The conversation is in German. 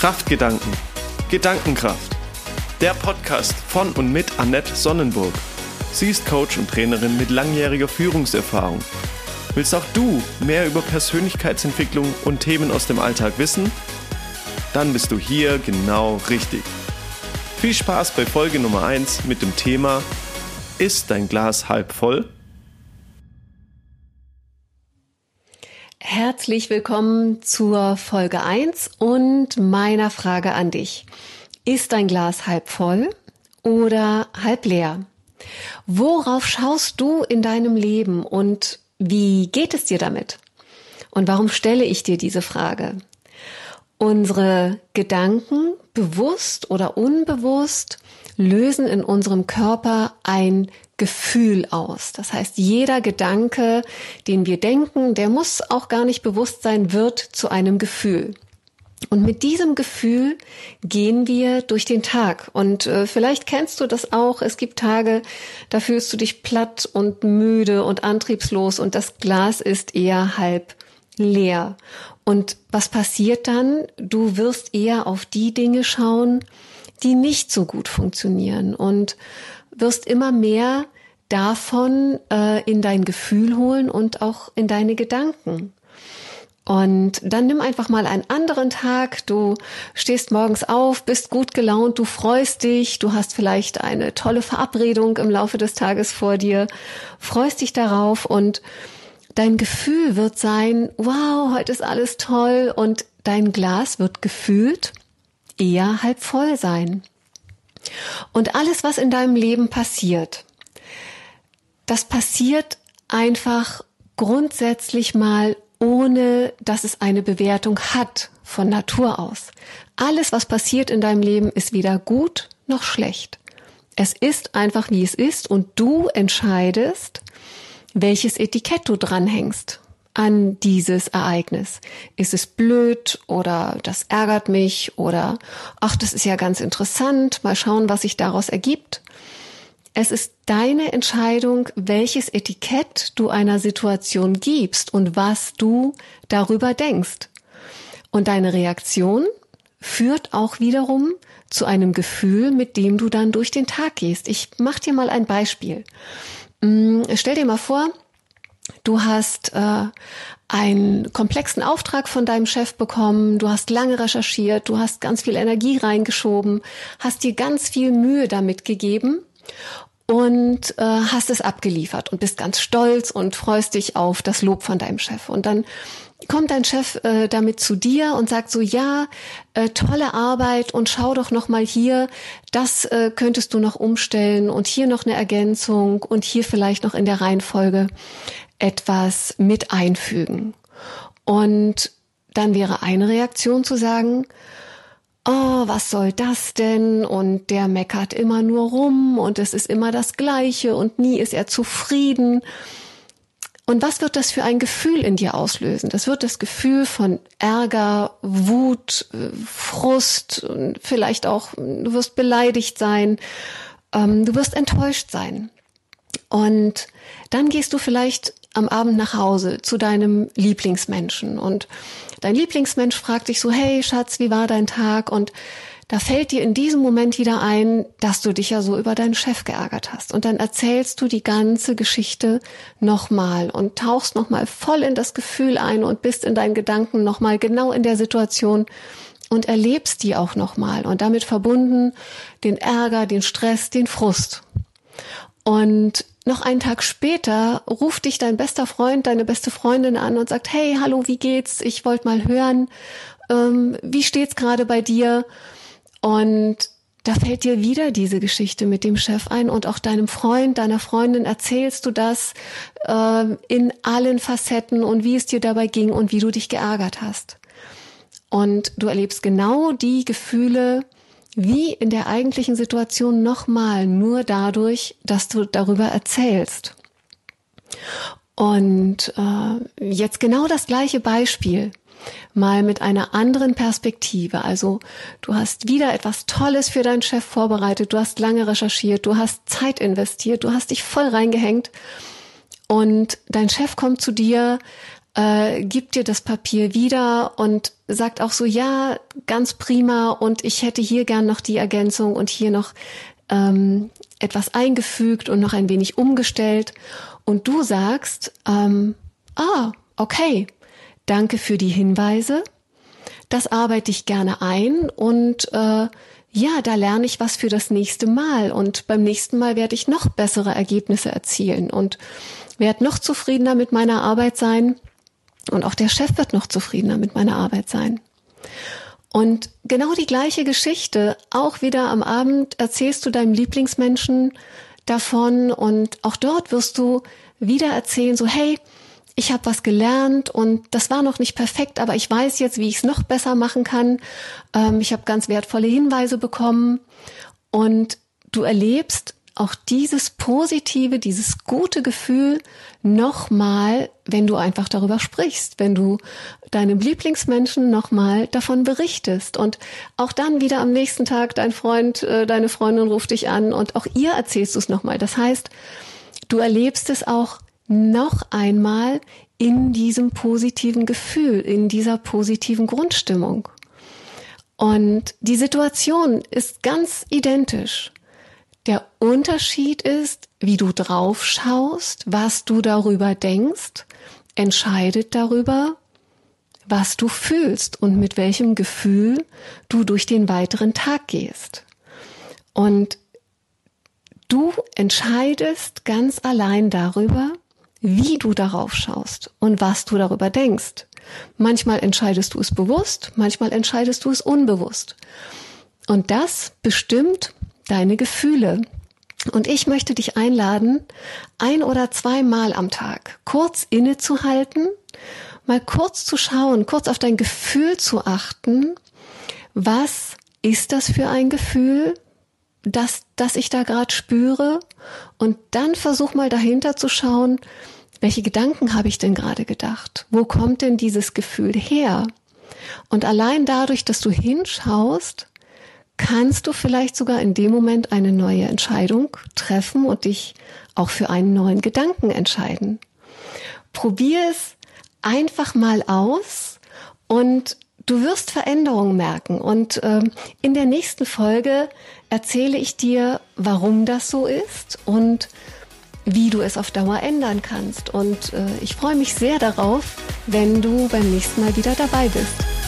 Kraftgedanken. Gedankenkraft. Der Podcast von und mit Annette Sonnenburg. Sie ist Coach und Trainerin mit langjähriger Führungserfahrung. Willst auch du mehr über Persönlichkeitsentwicklung und Themen aus dem Alltag wissen? Dann bist du hier genau richtig. Viel Spaß bei Folge Nummer 1 mit dem Thema Ist dein Glas halb voll? Herzlich willkommen zur Folge 1 und meiner Frage an dich. Ist dein Glas halb voll oder halb leer? Worauf schaust du in deinem Leben und wie geht es dir damit? Und warum stelle ich dir diese Frage? Unsere Gedanken, bewusst oder unbewusst, lösen in unserem Körper ein Gefühl aus. Das heißt, jeder Gedanke, den wir denken, der muss auch gar nicht bewusst sein, wird zu einem Gefühl. Und mit diesem Gefühl gehen wir durch den Tag. Und äh, vielleicht kennst du das auch. Es gibt Tage, da fühlst du dich platt und müde und antriebslos und das Glas ist eher halb leer. Und was passiert dann? Du wirst eher auf die Dinge schauen, die nicht so gut funktionieren und wirst immer mehr davon äh, in dein Gefühl holen und auch in deine Gedanken. Und dann nimm einfach mal einen anderen Tag. Du stehst morgens auf, bist gut gelaunt, du freust dich, du hast vielleicht eine tolle Verabredung im Laufe des Tages vor dir, freust dich darauf und dein Gefühl wird sein, wow, heute ist alles toll und dein Glas wird gefühlt eher halb voll sein. Und alles, was in deinem Leben passiert, das passiert einfach grundsätzlich mal ohne dass es eine Bewertung hat von Natur aus. Alles, was passiert in deinem Leben, ist weder gut noch schlecht. Es ist einfach, wie es ist und du entscheidest, welches Etikett du dranhängst an dieses Ereignis. Ist es blöd oder das ärgert mich oder ach, das ist ja ganz interessant, mal schauen, was sich daraus ergibt. Es ist deine Entscheidung, welches Etikett du einer Situation gibst und was du darüber denkst. Und deine Reaktion führt auch wiederum zu einem Gefühl, mit dem du dann durch den Tag gehst. Ich mach dir mal ein Beispiel. Mm, stell dir mal vor, du hast äh, einen komplexen Auftrag von deinem Chef bekommen, du hast lange recherchiert, du hast ganz viel Energie reingeschoben, hast dir ganz viel Mühe damit gegeben und äh, hast es abgeliefert und bist ganz stolz und freust dich auf das Lob von deinem Chef. Und dann kommt dein Chef äh, damit zu dir und sagt so, ja, äh, tolle Arbeit und schau doch noch mal hier, das äh, könntest du noch umstellen und hier noch eine Ergänzung und hier vielleicht noch in der Reihenfolge etwas mit einfügen. Und dann wäre eine Reaktion zu sagen, oh, was soll das denn? Und der meckert immer nur rum und es ist immer das Gleiche und nie ist er zufrieden. Und was wird das für ein Gefühl in dir auslösen? Das wird das Gefühl von Ärger, Wut, Frust, vielleicht auch, du wirst beleidigt sein, ähm, du wirst enttäuscht sein. Und dann gehst du vielleicht am Abend nach Hause zu deinem Lieblingsmenschen und dein Lieblingsmensch fragt dich so, hey Schatz, wie war dein Tag? Und da fällt dir in diesem Moment wieder ein, dass du dich ja so über deinen Chef geärgert hast. Und dann erzählst du die ganze Geschichte nochmal und tauchst nochmal voll in das Gefühl ein und bist in deinen Gedanken nochmal genau in der Situation und erlebst die auch nochmal und damit verbunden den Ärger, den Stress, den Frust. Und noch einen Tag später ruft dich dein bester Freund, deine beste Freundin an und sagt, hey, hallo, wie geht's? Ich wollte mal hören, ähm, wie steht's gerade bei dir? Und da fällt dir wieder diese Geschichte mit dem Chef ein und auch deinem Freund, deiner Freundin erzählst du das äh, in allen Facetten und wie es dir dabei ging und wie du dich geärgert hast. Und du erlebst genau die Gefühle, wie in der eigentlichen Situation nochmal, nur dadurch, dass du darüber erzählst. Und äh, jetzt genau das gleiche Beispiel, mal mit einer anderen Perspektive. Also du hast wieder etwas Tolles für deinen Chef vorbereitet, du hast lange recherchiert, du hast Zeit investiert, du hast dich voll reingehängt und dein Chef kommt zu dir äh, gibt dir das Papier wieder und sagt auch so, ja, ganz prima und ich hätte hier gern noch die Ergänzung und hier noch ähm, etwas eingefügt und noch ein wenig umgestellt. Und du sagst, ähm, ah, okay, danke für die Hinweise. Das arbeite ich gerne ein und äh, ja, da lerne ich was für das nächste Mal und beim nächsten Mal werde ich noch bessere Ergebnisse erzielen und werde noch zufriedener mit meiner Arbeit sein und auch der Chef wird noch zufriedener mit meiner Arbeit sein. Und genau die gleiche Geschichte, auch wieder am Abend erzählst du deinem Lieblingsmenschen davon und auch dort wirst du wieder erzählen, so hey, ich habe was gelernt und das war noch nicht perfekt, aber ich weiß jetzt, wie ich es noch besser machen kann. Ähm, ich habe ganz wertvolle Hinweise bekommen und du erlebst auch dieses positive, dieses gute Gefühl nochmal, wenn du einfach darüber sprichst, wenn du deinem Lieblingsmenschen nochmal davon berichtest und auch dann wieder am nächsten Tag dein Freund, äh, deine Freundin ruft dich an und auch ihr erzählst du es nochmal. Das heißt, du erlebst es auch noch einmal in diesem positiven Gefühl, in dieser positiven Grundstimmung. Und die Situation ist ganz identisch. Der Unterschied ist, wie du drauf schaust, was du darüber denkst, entscheidet darüber, was du fühlst und mit welchem Gefühl du durch den weiteren Tag gehst. Und du entscheidest ganz allein darüber, wie du darauf schaust und was du darüber denkst. Manchmal entscheidest du es bewusst, manchmal entscheidest du es unbewusst. Und das bestimmt deine Gefühle. Und ich möchte dich einladen, ein oder zweimal am Tag kurz innezuhalten, mal kurz zu schauen, kurz auf dein Gefühl zu achten. Was ist das für ein Gefühl, das, das ich da gerade spüre? Und dann versuch mal dahinter zu schauen, welche Gedanken habe ich denn gerade gedacht? Wo kommt denn dieses Gefühl her? Und allein dadurch, dass du hinschaust, kannst du vielleicht sogar in dem Moment eine neue Entscheidung treffen und dich auch für einen neuen Gedanken entscheiden. Probier es einfach mal aus und du wirst Veränderungen merken. Und ähm, in der nächsten Folge erzähle ich dir, warum das so ist und wie du es auf Dauer ändern kannst. Und äh, ich freue mich sehr darauf, wenn du beim nächsten Mal wieder dabei bist.